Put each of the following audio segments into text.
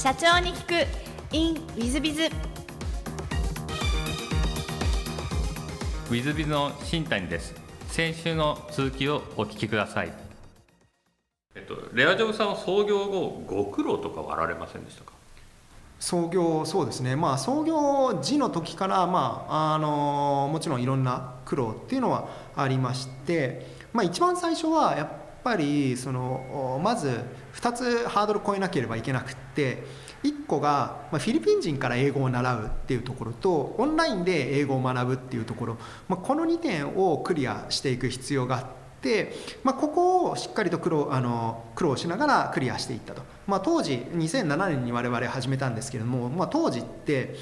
社長に聞く。In ウィズビズウィズビズの新谷です。先週の続きをお聞きください。えっとレアジョブさんは創業後ご苦労とかはあられませんでしたか？創業そうですね。まあ創業時の時からまああのもちろんいろんな苦労っていうのはありましてまあ一番最初はやっぱりそのまず2つハードル超えなければいけなくって1個がフィリピン人から英語を習うっていうところとオンラインで英語を学ぶっていうところ、ま、この2点をクリアしていく必要があって、まあ、ここをしっかりと苦労あの苦労しながらクリアしていったと、まあ、当時2007年に我々始めたんですけれども、まあ、当時って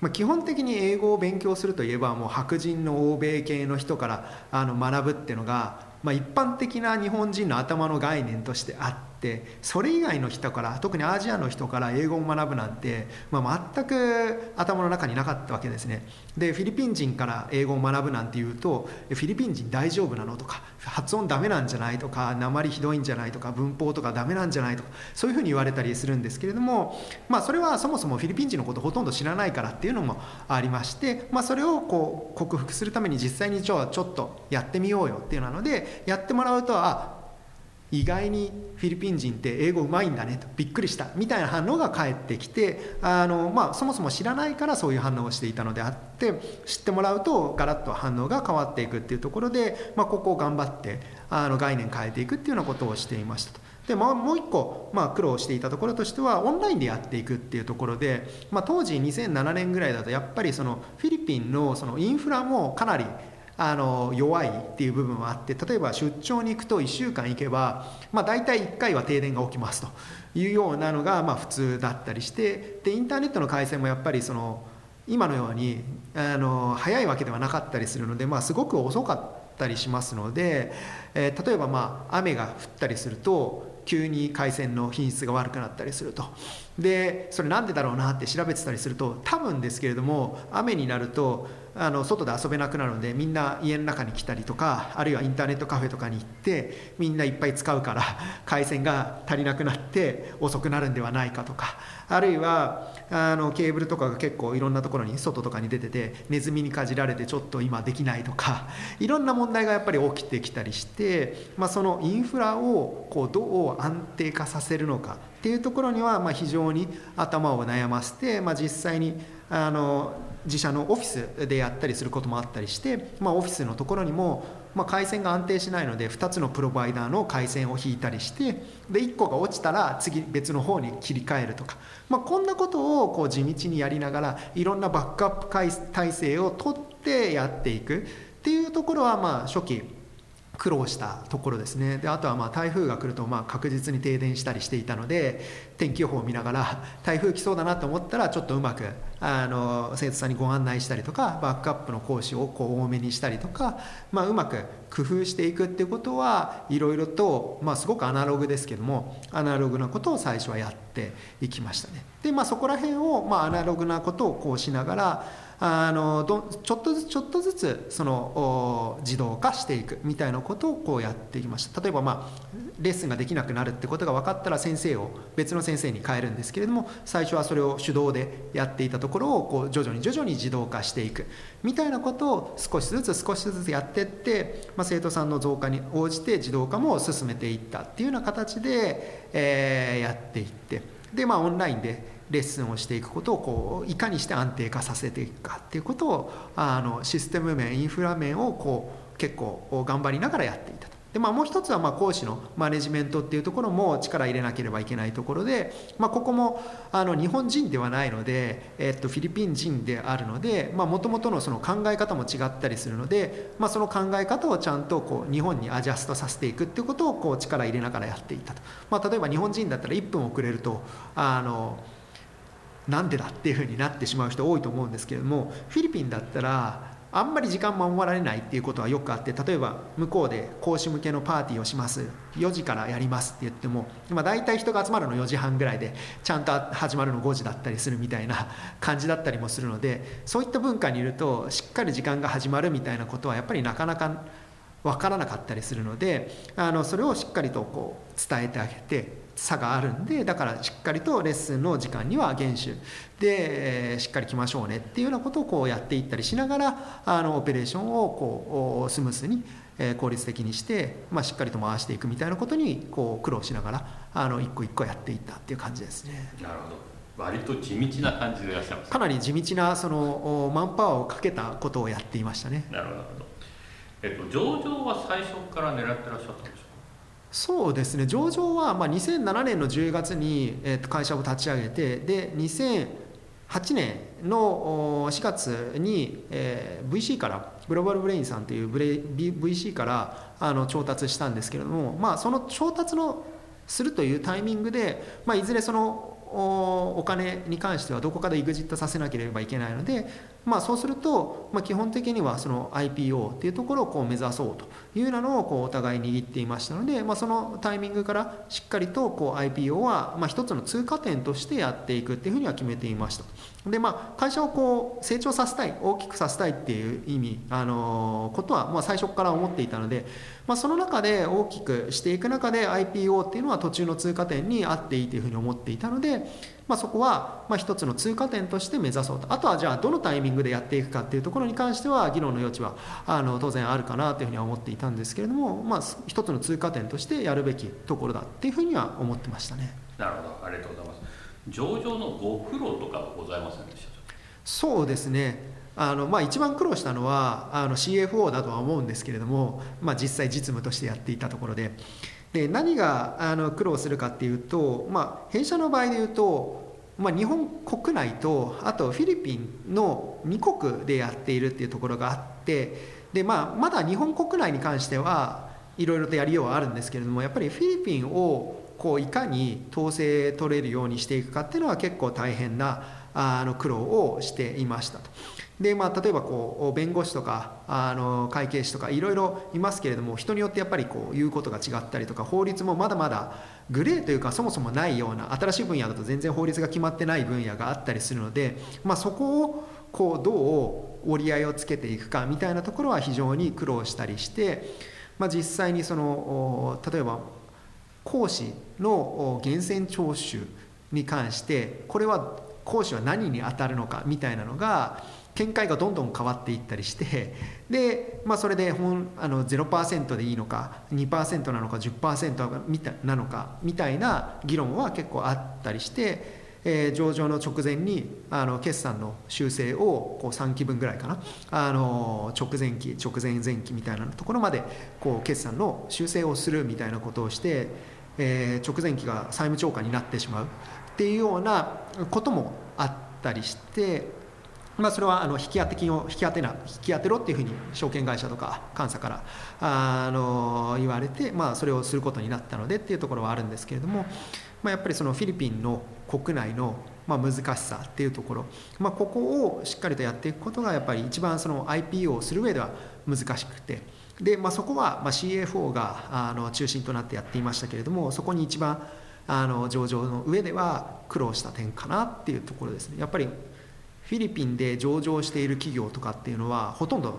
ま、基本的に英語を勉強するといえばもう白人の欧米系の人からあの学ぶっていうのが、まあ、一般的な日本人の頭の概念としてあって。ってそれ以外の人から特にアジアの人から英語を学ぶなんて、まあ、全く頭の中になかったわけですね。でフィリピン人から英語を学ぶなんていうとフィリピン人大丈夫なのとか発音ダメなんじゃないとか鉛ひどいんじゃないとか文法とかダメなんじゃないとかそういうふうに言われたりするんですけれども、まあ、それはそもそもフィリピン人のことほとんど知らないからっていうのもありまして、まあ、それをこう克服するために実際にじゃあちょっとやってみようよっていうなのでやってもらうとあ意外にフィリピン人って英語うまいんだねとびっくりしたみたいな反応が返ってきてあの、まあ、そもそも知らないからそういう反応をしていたのであって知ってもらうとガラッと反応が変わっていくっていうところで、まあ、ここを頑張ってあの概念変えていくっていうようなことをしていましたと。でもう一個、まあ、苦労していたところとしてはオンラインでやっていくっていうところで、まあ、当時2007年ぐらいだとやっぱりそのフィリピンのそのインフラもかなりあの弱いっていう部分はあって例えば出張に行くと1週間行けば、まあ、大体1回は停電が起きますというようなのがま普通だったりしてでインターネットの回線もやっぱりその今のようにあの早いわけではなかったりするので、まあ、すごく遅かったりしますので、えー、例えばまあ雨が降ったりすると急に回線の品質が悪くなったりすると。でそれなんでだろうなって調べてたりすると多分ですけれども雨になるとあの外で遊べなくなるのでみんな家の中に来たりとかあるいはインターネットカフェとかに行ってみんないっぱい使うから回線が足りなくなって遅くなるんではないかとかあるいはあのケーブルとかが結構いろんなところに外とかに出ててネズミにかじられてちょっと今できないとかいろんな問題がやっぱり起きてきたりして、まあ、そのインフラをこうどう安定化させるのかっていうところにはま非常に頭を悩ませて、まあ、実際にあの自社のオフィスでやったりすることもあったりして、まあ、オフィスのところにも、まあ、回線が安定しないので2つのプロバイダーの回線を引いたりしてで1個が落ちたら次別の方に切り替えるとか、まあ、こんなことをこう地道にやりながらいろんなバックアップ体制を取ってやっていくっていうところはまあ初期苦労したところですねであとはまあ台風が来るとまあ確実に停電したりしていたので天気予報を見ながら 台風来そうだなと思ったらちょっとうまくあの生徒さんにご案内したりとかバックアップの講師をこう多めにしたりとか、まあ、うまく工夫していくっていうことはいろいろと、まあ、すごくアナログですけどもアナログなことを最初はやっていきましたね。でまあそこら辺を、まあ、アナログなことをこうしながらあのどちょっとずつちょっとずつその自動化していくみたいなことをこうやっていきました。例えばまあレッスンができなくなるってことが分かったら先生を別の先生に変えるんですけれども最初はそれを手動でやっていたところをこう徐々に徐々に自動化していくみたいなことを少しずつ少しずつやっていって、まあ、生徒さんの増加に応じて自動化も進めていったっていうような形で、えー、やっていって。でまあオンラインでレッスンをしていくことをこういかにして安定化させていくかっていうことをあのシステム面インフラ面をこう結構頑張りながらやっていたと。でまあ、もう一つはま講師のマネジメントっていうところも力入れなければいけないところで、まあ、ここもあの日本人ではないので、えっと、フィリピン人であるのでもともとの考え方も違ったりするので、まあ、その考え方をちゃんとこう日本にアジャストさせていくっていうことをこう力入れながらやっていたと、ま、例えば日本人だったら1分遅れるとあのなんでだっていうふうになってしまう人多いと思うんですけれどもフィリピンだったらあんまり時間守られないっていうことはよくあって例えば向こうで講師向けのパーティーをします。4時からやりますって言っても今大体人が集まるの4時半ぐらいでちゃんと始まるの5時だったりするみたいな感じだったりもするのでそういった文化にいるとしっかり時間が始まるみたいなことはやっぱりなかなか分からなかったりするのであのそれをしっかりとこう伝えてあげて差があるんでだからしっかりとレッスンの時間には厳守。で、えー、しっかり来ましょうねっていうようなことをこうやっていったりしながらあのオペレーションをこうスムースにえ効率的にして、まあ、しっかりと回していくみたいなことにこう苦労しながらあの一個一個やっていったっていう感じですね。なるほど。割と地道な感じでいらっしゃいますかなり地道なそのマンパワーをかけたことをやっていましたね。なるほど、えっと、上場は最初から狙ってらっしゃったんでしょうそうですね。上場はまあ2007年の10月に、会社を立ち上げてで2008年の4月に、VC からグローバルブレインさんというブレ VC からあの調達したんですけれども、まあ、その調達のするというタイミングで、まあ、いずれそのお金に関してはどこかでエグジットさせなければいけないので、まあ、そうすると、まあ、基本的にはその IPO っていうところをこう目指そうというようなのをこうお互い握っていましたので、まあ、そのタイミングからしっかりとこう IPO はまあ一つの通過点としてやっていくっていうふうには決めていました。でまあ、会社をこう成長させたい大きくさせたいっていう意味、あのことはまあ最初から思っていたので、まあ、その中で大きくしていく中で IPO っていうのは途中の通過点にあっていいというふうに思っていたので、まあ、そこはまあ一つの通過点として目指そうと。あとはじゃあどのタイミングでやっていくかっていうところに関しては議論の余地はあの当然あるかなというふうには思っていたんですけれども、まあ、一つの通過点としてやるべきところだっていうふうには思ってましたね。なるほど。ありがとうございます。上場のご苦労とかはございませんでした？そうですね。あのまあ、一番苦労したのはあの CFO だとは思うんですけれども、まあ、実際実務としてやっていたところで。で何があの苦労するかっていうと、まあ、弊社の場合でいうと、まあ、日本国内とあとフィリピンの2国でやっているっていうところがあってで、まあ、まだ日本国内に関してはいろいろとやりようはあるんですけれどもやっぱりフィリピンをこういかに統制取れるようにしていくかっていうのは結構大変なあの苦労をしていましたと。でまあ、例えばこう弁護士とかあの会計士とかいろいろいますけれども人によってやっぱりこう言うことが違ったりとか法律もまだまだグレーというかそもそもないような新しい分野だと全然法律が決まってない分野があったりするので、まあ、そこをこうどう折り合いをつけていくかみたいなところは非常に苦労したりして、まあ、実際にその例えば講師の源泉徴収に関してこれは講師は何に当たるのかみたいなのが見解がどんどん変わっていったりしてで、まあ、それで本あの0%でいいのか2%なのか10%なのかみたいな議論は結構あったりして、えー、上場の直前にあの決算の修正をこう3期分ぐらいかなあの直前期直前前期みたいなところまでこう決算の修正をするみたいなことをして、えー、直前期が債務超過になってしまうっていうようなこともあったりして。まあ、それはあの引き当て金を引き当てな引き当てろっていうふうに証券会社とか監査からあの言われて、まあ、それをすることになったのでっていうところはあるんですけれども、まあ、やっぱりそのフィリピンの国内のまあ難しさっていうところ、まあ、ここをしっかりとやっていくことがやっぱり一番その IPO をする上では難しくてで、まあ、そこはまあ CFO があの中心となってやっていましたけれどもそこに一番あの上場の上では苦労した点かなっていうところですね。やっぱりフィリピンで上場している企業とかっていうのはほとんど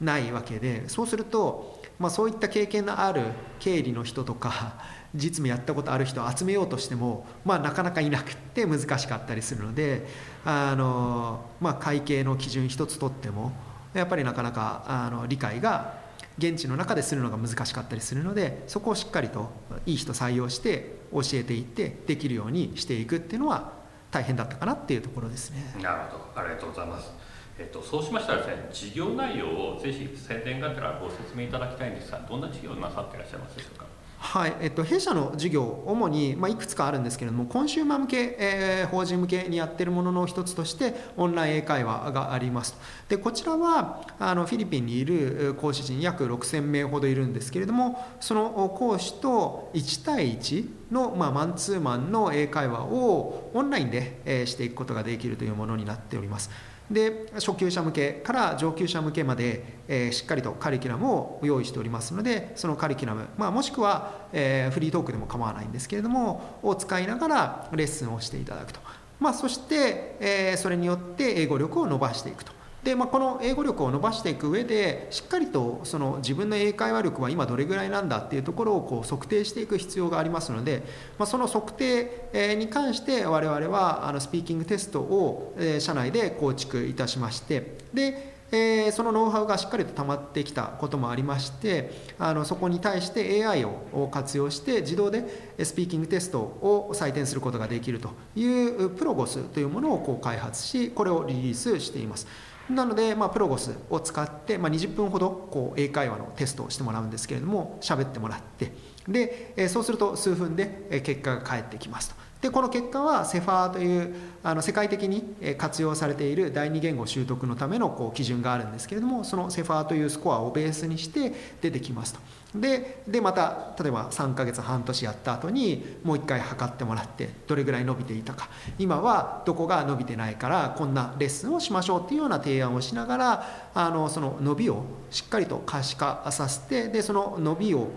ないわけでそうすると、まあ、そういった経験のある経理の人とか実務やったことある人を集めようとしても、まあ、なかなかいなくって難しかったりするのであの、まあ、会計の基準一つとってもやっぱりなかなかあの理解が現地の中でするのが難しかったりするのでそこをしっかりといい人採用して教えていってできるようにしていくっていうのは大変だったかなっていうところですね。なるほどありがとうございます。えっと、そうしましたらですね事業内容をぜひ宣伝がてらご説明いただきたいんですがどんな事業をなさっていらっしゃいますでしょうか？はいえっと、弊社の事業主に、まあ、いくつかあるんですけれどもコンシューマー向け、えー、法人向けにやってるものの一つとしてオンライン英会話がありますでこちらはあのフィリピンにいる講師陣約6000名ほどいるんですけれどもその講師と1対1の、まあ、マンツーマンの英会話をオンラインで、えー、していくことができるというものになっております。で初級者向けから上級者向けまで、えー、しっかりとカリキュラムを用意しておりますのでそのカリキュラム、まあ、もしくは、えー、フリートークでも構わないんですけれどもを使いながらレッスンをしていただくと、まあ、そして、えー、それによって英語力を伸ばしていくと。で、まあ、この英語力を伸ばしていく上でしっかりとその自分の英会話力は今どれぐらいなんだっていうところをこう測定していく必要がありますので、まあ、その測定に関して我々はあのスピーキングテストを社内で構築いたしましてでえー、そのノウハウがしっかりと溜まってきたこともありましてあのそこに対して AI を活用して自動でスピーキングテストを採点することができるというプロゴスというものをこう開発しこれをリリースしています。なので、まあ、プロゴスを使って、まあ、20分ほどこう英会話のテストをしてもらうんですけれども喋ってもらってでそうすると数分で結果が返ってきますとでこの結果はセファーというあの世界的に活用されている第二言語習得のためのこう基準があるんですけれどもそのセファーというスコアをベースにして出てきますと。ででまた例えば3ヶ月半年やった後にもう一回測ってもらってどれぐらい伸びていたか。今はどこが伸びてないからこんなレッスンをしましょうっていうような提案をしながらあのその伸びをしっかりと可視化させてでその伸びを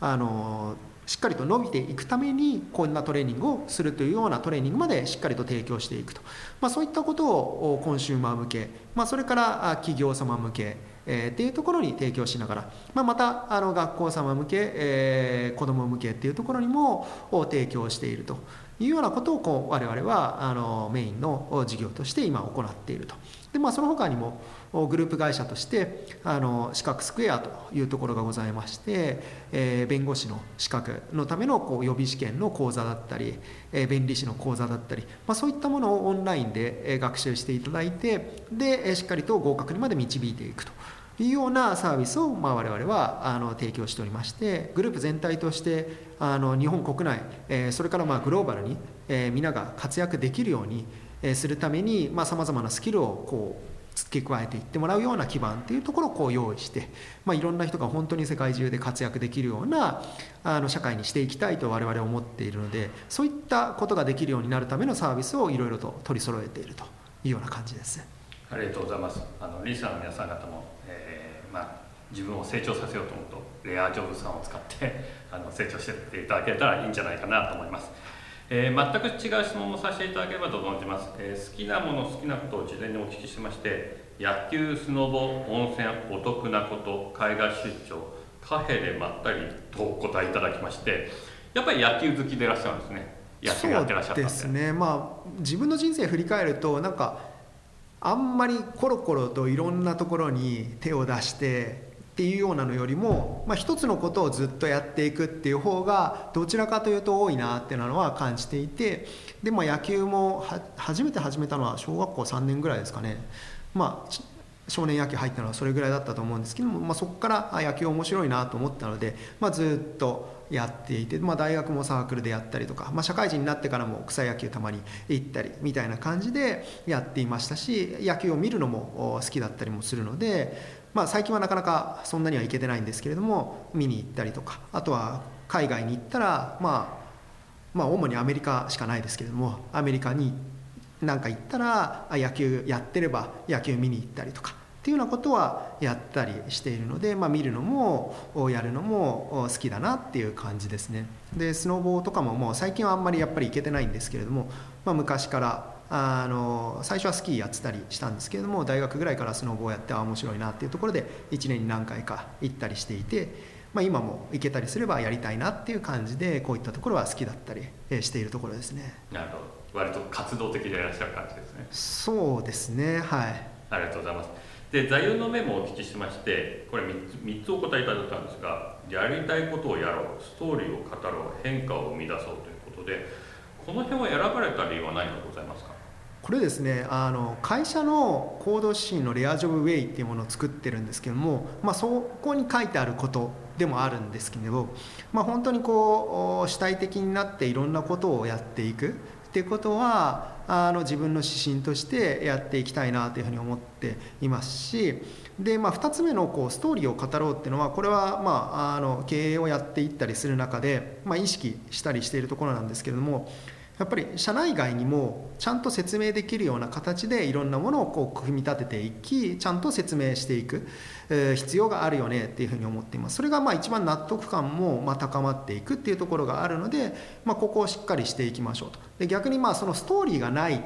あのしっかりと伸びていくためにこんなトレーニングをするというようなトレーニングまでしっかりと提供していくと、まあ、そういったことをコンシューマー向け、まあ、それから企業様向けえー、っていうところに提供しながら、まあ、またあの学校様向け、えー、子ども向けっていうところにも提供しているというようなことをこう我々はあのメインの事業として今行っていると。でまあ、その他にもグループ会社としてあの資格スクエアというところがございまして、えー、弁護士の資格のためのこう予備試験の講座だったり、えー、弁理士の講座だったり、まあ、そういったものをオンラインで学習していただいてでしっかりと合格にまで導いていくと。いうようなサービスを、まあ、我々はあの提供しておりましてグループ全体としてあの日本国内、え、それからまあグローバルに、えー、皆が活躍できるように、え、するためにさまざ、まなスキルをこう付け加えていってもらうような基盤っていうところをこう用意して、まあ、いろんな人が本当に世界中で活躍できるようなあの社会にしていきたいと我々は思っているのでそういったことができるようになるためのサービスをいろいろと取り揃えているというような感じです。ありがとうございます。あのリーサーの皆さん方も、まあ自分を成長させようと思うとレアジョブさんを使って あの成長していただけたらいいんじゃないかなと思います。えー、全く違う質問もさせていただければと存じます、えー、好きなもの好きなことを事前にお聞きしまして野球スノボ温泉お得なこと海外出張カフェでまったりとお答えいただきましてやっぱり野球好きでいらっしゃるんですね。野球やってらっしゃったんですね。まあ自分の人生振り返るとなんかあんまりコロコロといろんなところに手を出してっていうようなのよりも、まあ、一つのことをずっとやっていくっていう方がどちらかというと多いなっていうのは感じていてで、まあ、野球も初めて始めたのは小学校3年ぐらいですかね。まあ少年野球入ったのはそれぐらいだったと思うんですけども、まあ、そこから野球面白いなと思ったので、まあ、ずっとやっていて、まあ、大学もサークルでやったりとか、まあ、社会人になってからも草野球たまに行ったりみたいな感じでやっていましたし野球を見るのも好きだったりもするのでまあ、最近はなかなかそんなには行けてないんですけれども見に行ったりとかあとは海外に行ったら、まあ、まあ主にアメリカしかないですけれどもアメリカになんか行ったら野球やってれば野球見に行ったりとかっていうようなことはやったりしているので、まあ、見るのもやるのも好きだなっていう感じですね。でスノボーとかももう最近はあんまりやっぱり行けてないんですけれども、まあ、昔からあの最初はスキーやってたりしたんですけれども大学ぐらいからスノボをやってあ面白いなっていうところで1年に何回か行ったりしていて、まあ、今も行けたりすればやりたいなっていう感じでこういったところは好きだったりしているところですね。なるほど。割と活動的でいらっしゃる感じですね。そうですねはい。ありがとうございますで座右の銘もお聞きしましてこれ 3, 3つお答えいただいたんですがやりたいことをやろうストーリーを語ろう変化を生み出そうということでこの辺を選ばれた理由は何かございますか？これですねあの会社の行動指針のレアジョブウェイっていうものを作ってるんですけども、まあ、そこに書いてあることでもあるんですけど、まあ、本当にこう主体的になっていろんなことをやっていく。ってことはあの自分の指針としてやっていきたいなというふうに思っていますしで、まあ、2つ目のこうストーリーを語ろうっていうのはこれは、まあ、あの経営をやっていったりする中で、まあ、意識したりしているところなんですけれどもやっぱり社内外にもちゃんと説明できるような形でいろんなものをこう組み立てていきちゃんと説明していく、え、必要があるよねっていうふうに思っています。それがまあ一番納得感もま高まっていくっていうところがあるので、まあ、ここをしっかりしていきましょうと。で逆にまあそのストーリーがないっ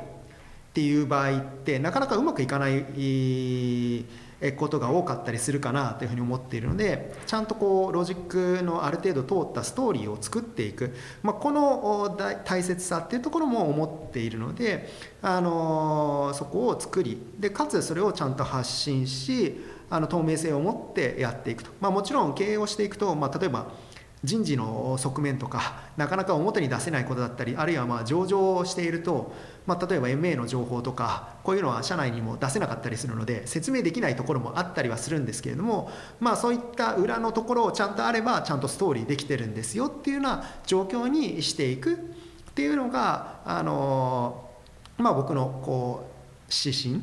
ていう場合ってなかなかうまくいかないことが多かったりするかなというふうに思っているのでちゃんとこうロジックのある程度通ったストーリーを作っていく、まあ、この大切さっていうところも思っているので、あのそこを作りでかつそれをちゃんと発信しあの透明性を持ってやっていくと、まあ、もちろん経営をしていくと、まあ、例えば人事の側面とかなかなか表に出せないことだったりあるいはまあ上場をしていると、まあ、例えば MA の情報とかこういうのは社内にも出せなかったりするので説明できないところもあったりはするんですけれども、まあ、そういった裏のところをちゃんとあればちゃんとストーリーできてるんですよっていうような状況にしていくっていうのがあの、まあ、僕のこう指針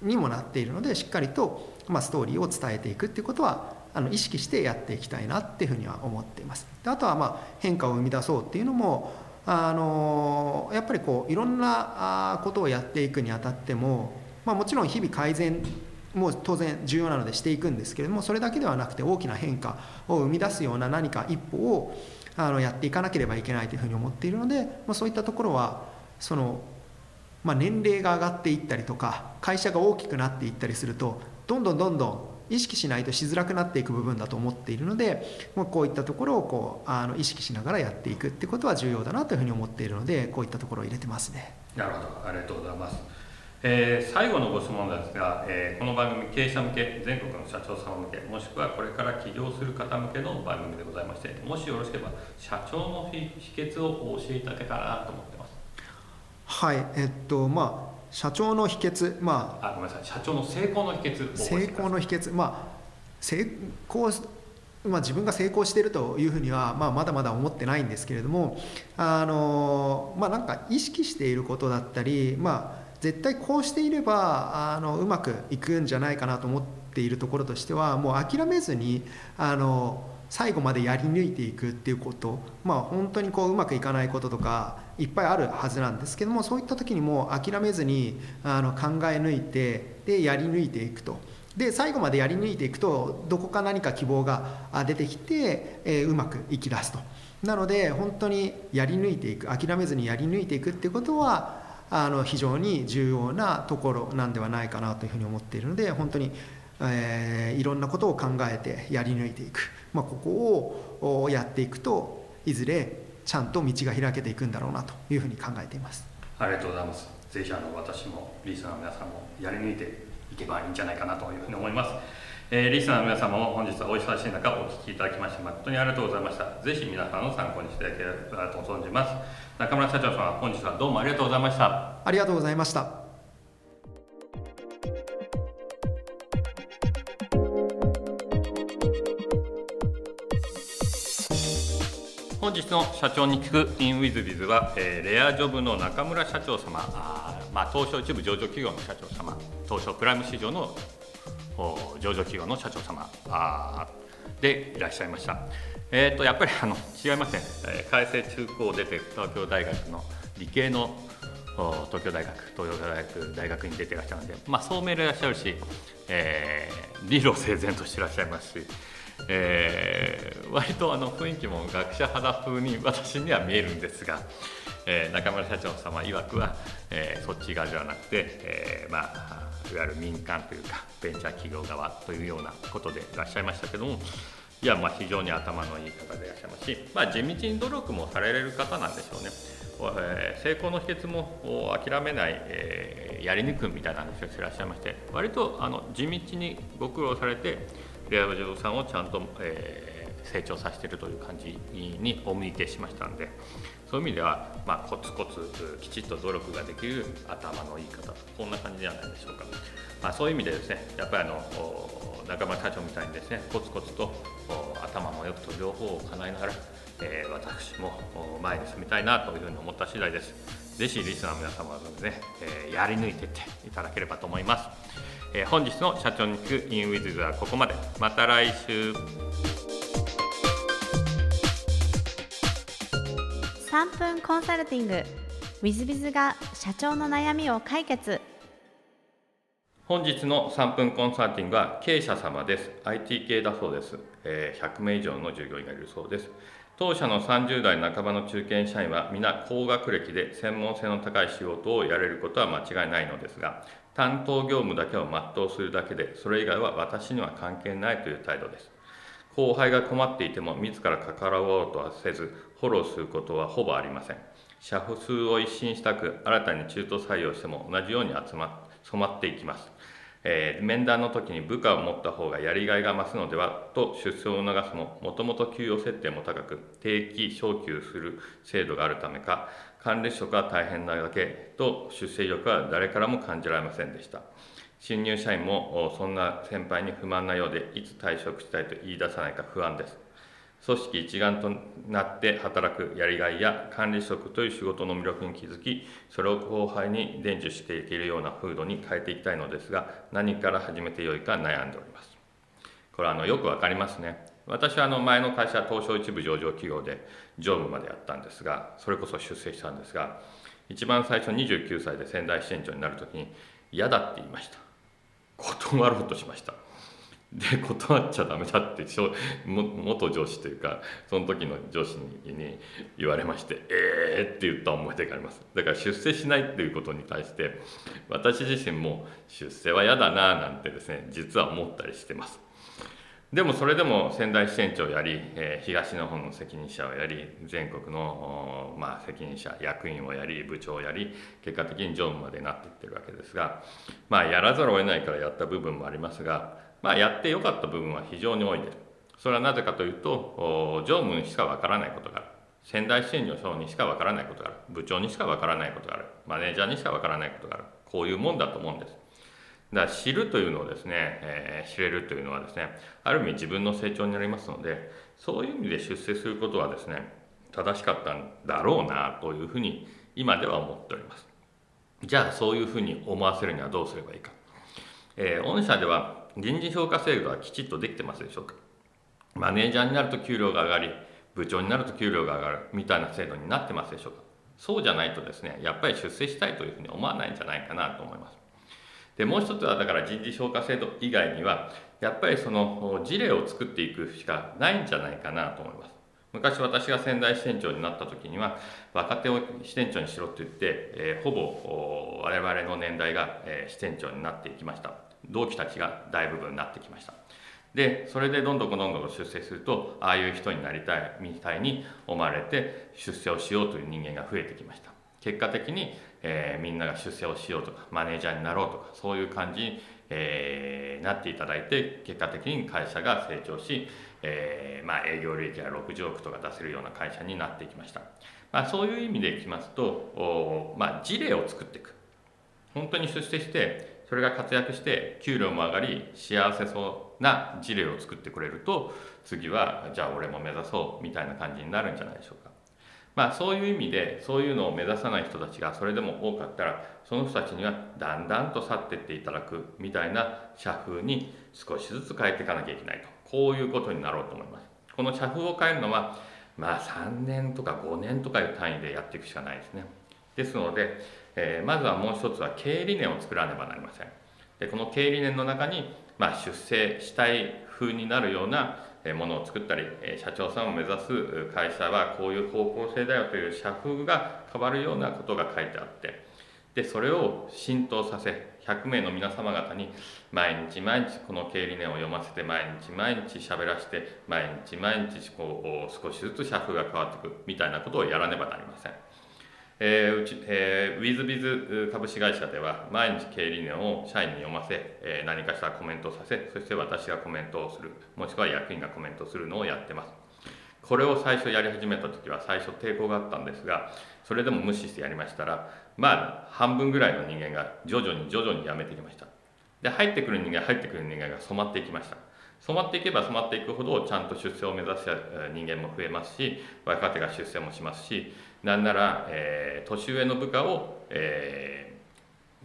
にもなっているのでしっかりと、まあ、ストーリーを伝えていくっていうことはあの意識してやっていきたいなっていうふうには思っています。であとはまあ変化を生み出そうっていうのもあのやっぱりこういろんなことをやっていくにあたっても、まあ、もちろん日々改善も当然重要なのでしていくんですけれどもそれだけではなくて大きな変化を生み出すような何か一歩をあのやっていかなければいけないというふうに思っているので、まあ、そういったところはその、まあ、年齢が上がっていったりとか会社が大きくなっていったりするとどんどんどんどん意識しないとしづらくなっていく部分だと思っているのでこういったところをこうあの意識しながらやっていくってことは重要だなというふうに思っているのでこういったところを入れてますね。なるほどありがとうございます。えー、最後のご質問ですが、えー、この番組経営者向け全国の社長様向けもしくはこれから起業する方向けの番組でございましてもしよろしければ社長の秘訣をお教えいただけたらなと思ってますはいえっとまあ社長の秘訣まああごめんなさい。社長の成功の秘訣成功の秘訣まあ成功まあ、自分が成功しているというふうには、まあ、まだまだ思ってないんですけれどもあの、まあ、なんか意識していることだったり、まあ、絶対こうしていればあのうまくいくんじゃないかなと思っているところとしてはもう諦めずにあの最後までやり抜いていくっていうこと、まあ、本当にこううまくいかないこととかいっぱいあるはずなんですけどもそういった時にも諦めずにあの考え抜いてでやり抜いていくと。で最後までやり抜いていくとどこか何か希望が出てきて、えー、うまくいきだすとなので本当にやり抜いていく諦めずにやり抜いていくっていうことはあの非常に重要なところなんではないかなというふうに思っているので本当に、えー、いろんなことを考えてやり抜いていく、まあ、ここをやっていくといずれちゃんと道が開けていくんだろうなというふうに考えています。ありがとうございます。ぜひあの私もリスナーの皆さんもやり抜いていけばいいんじゃないかなというふうに思います、えー、リスナーの皆様も本日はお忙しい中お聞きいただきまして誠にありがとうございました。ぜひ皆さんの参考にしていただければと存じます。中村社長様本日はどうもありがとうございました。ありがとうございました本日の社長に聞く in with biz は、えー、レアジョブの中村社長様あ、まあ、東証一部上場企業の社長様東証プライム市場の上場企業の社長様あでいらっしゃいました。えーと、やっぱりあの違いますね、えー、改正中高を出て東京大学の理系の東京大学東洋大学大学に出てらっしゃるので、まあ、聡明でいらっしゃるし、えー、理路整然としていらっしゃいますしえー、割とあの雰囲気も学者肌風に私には見えるんですが、えー、中村社長様曰くは、えー、そっち側ではなくて、えー、まあいわゆる民間というかベンチャー企業側というようなことでいらっしゃいましたけどもいやまあ非常に頭のいい方でいらっしゃいますし、まあ、地道に努力もされる方なんでしょうね。えー、成功の秘訣も諦めない、えー、やり抜くいみたいな話をしていらっしゃいまして割とあの地道にご苦労されてレアジさんをちゃんと、えー、成長させているという感じにお見受けしましたんでそういう意味では、まあ、コツコツきちっと努力ができる頭のいい方こんな感じではないでしょうか、まあ、そういう意味でですねやっぱりあの仲間社長みたいにですねコツコツと頭もよくと両方を叶えながら、えー、私も前に進みたいなというふうに思った次第です。ぜひリスナーの皆様はですね、えー、やり抜いていっていただければと思います。えー、本日の社長に聞く in with はここまで。また来週。3分コンサルティング。w i z b i が社長の悩みを解決。本日の3分コンサルティングは経営者様です。IT 系だそうです、えー、100名以上の従業員がいるそうです。当社の30代半ばの中堅社員は皆高学歴で専門性の高い仕事をやれることは間違いないのですが担当業務だけを全うするだけでそれ以外は私には関係ないという態度です。後輩が困っていても自ら関わろうとはせずフォローすることはほぼありません。社数を一新したく新たに中途採用しても同じように集ま染まっていきます。えー、面談の時に部下を持った方がやりがいが増すのではと出世を促すももともと給与設定も高く定期昇給する制度があるためか管理職は大変なだけと出世意欲は誰からも感じられませんでした。新入社員もそんな先輩に不満なようでいつ退職したいと言い出さないか不安です。組織一丸となって働くやりがいや管理職という仕事の魅力に気づきそれを後輩に伝授していけるような風土に変えていきたいのですが何から始めてよいか悩んでおります。これはあのよく分かりますね。私はあの前の会社東証一部上場企業で常務までやったんですがそれこそ出世したんですが一番最初29歳で仙台支店長になる時に嫌だって言いました。断ろうとしました。で断っちゃダメだって元上司というかその時の上司に言われまして「ええー!」って言った思い出があります。だから出世しないっていうことに対して私自身も出世は嫌だななんてですね実は思ったりしてます。でもそれでも仙台支店長をやり、えー、東日本の責任者をやり全国の、まあ、責任者役員をやり部長をやり結果的に常務までなっていってるわけですがまあやらざるを得ないからやった部分もありますがまあ、やってよかった部分は非常に多いです。それはなぜかというと、常務にしかわからないことがある。仙台支店長にしかわからないことがある。部長にしかわからないことがある。マネージャーにしかわからないことがある。こういうもんだと思うんです。だ知るというのをですね、えー、知れるというのはですね、ある意味自分の成長になりますので、そういう意味で出世することはですね、正しかったんだろうなというふうに今では思っております。じゃあそういうふうに思わせるにはどうすればいいか。えー、御社では人事評価制度はきちっとできてますでしょうかマネージャーになると給料が上がり部長になると給料が上がるみたいな制度になってますでしょうかそうじゃないとですねやっぱり出世したいというふうに思わないんじゃないかなと思いますでもう一つはだから人事評価制度以外にはやっぱりその事例を作っていくしかないんじゃないかなと思います。昔私が仙台支店長になった時には若手を支店長にしろって言って、えー、ほぼ我々の年代が、えー、支店長になっていきました。同期たちが大部分になってきました。でそれでどんどんどんどん出世するとああいう人になりたいみたいに思われて出世をしようという人間が増えてきました。結果的に、えー、みんなが出世をしようとかマネージャーになろうとかそういう感じに、えー、なっていただいて結果的に会社が成長し、えー、まあ、営業利益が60億とか出せるような会社になっていきました、まあ、そういう意味でいきますと、まあ、事例を作っていく本当に出世してそれが活躍して給料も上がり幸せそうな事例を作ってくれると次はじゃあ俺も目指そうみたいな感じになるんじゃないでしょうか。まあそういう意味でそういうのを目指さない人たちがそれでも多かったらその人たちにはだんだんと去っていっていただくみたいな社風に少しずつ変えていかなきゃいけないとこういうことになろうと思います。この社風を変えるのはまあ3年とか5年とかいう単位でやっていくしかないですね。ですのでえー、まずはもう一つは経営理念を作らねばなりませんでこの経営理念の中に、まあ、出世したい風になるようなものを作ったり社長さんを目指す会社はこういう方向性だよという社風が変わるようなことが書いてあってでそれを浸透させ100名の皆様方に毎日毎日この経理念を読ませて毎日毎日喋らせて毎日毎日こう少しずつ社風が変わっていくみたいなことをやらねばなりません。えーうちえー、ウィズビズ株式会社では毎日経営理念を社員に読ませ、えー、何かしらコメントさせそして私がコメントをするもしくは役員がコメントするのをやってます。これを最初やり始めた時は最初抵抗があったんですがそれでも無視してやりましたらまあ半分ぐらいの人間が徐々に徐々にやめてきました。で入ってくる人間入ってくる人間が染まっていきました。染まっていけば染まっていくほどちゃんと出世を目指す人間も増えますし若手が出世もしますしなんなら、えー、年上の部下を、え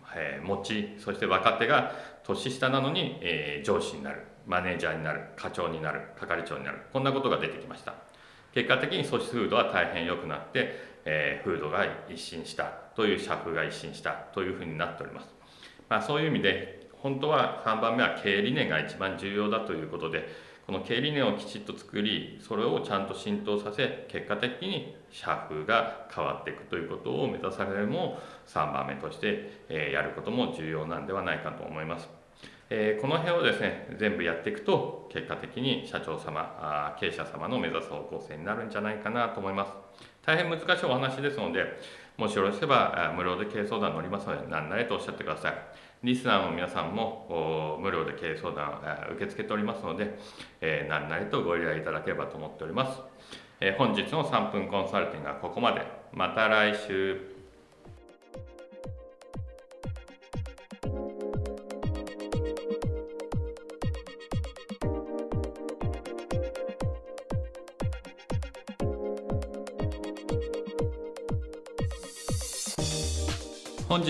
ーえー、持ちそして若手が年下なのに、えー、上司になるマネージャーになる課長になる係長になるこんなことが出てきました。結果的に組織風土は大変良くなって、えー、風土が一新したという社風が一新したというふうになっております、まあ、そういう意味で本当は3番目は経営理念が一番重要だということでこの経理念をきちっと作りそれをちゃんと浸透させ結果的に社風が変わっていくということを目指されるも3番目として、えやることも重要なんではないかと思います。えこの辺をですね全部やっていくと結果的に社長様あ経営者様の目指す方向性になるんじゃないかなと思います大変難しいお話ですのでもしよろしければ無料で経営相談乗りますので何なりとおっしゃってくださいリスナーの皆さんも無料で経営相談受け付けておりますので、え何なりとご依頼いただければと思っております、え本日の3分コンサルティングはここまで。また来週。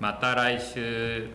また来週。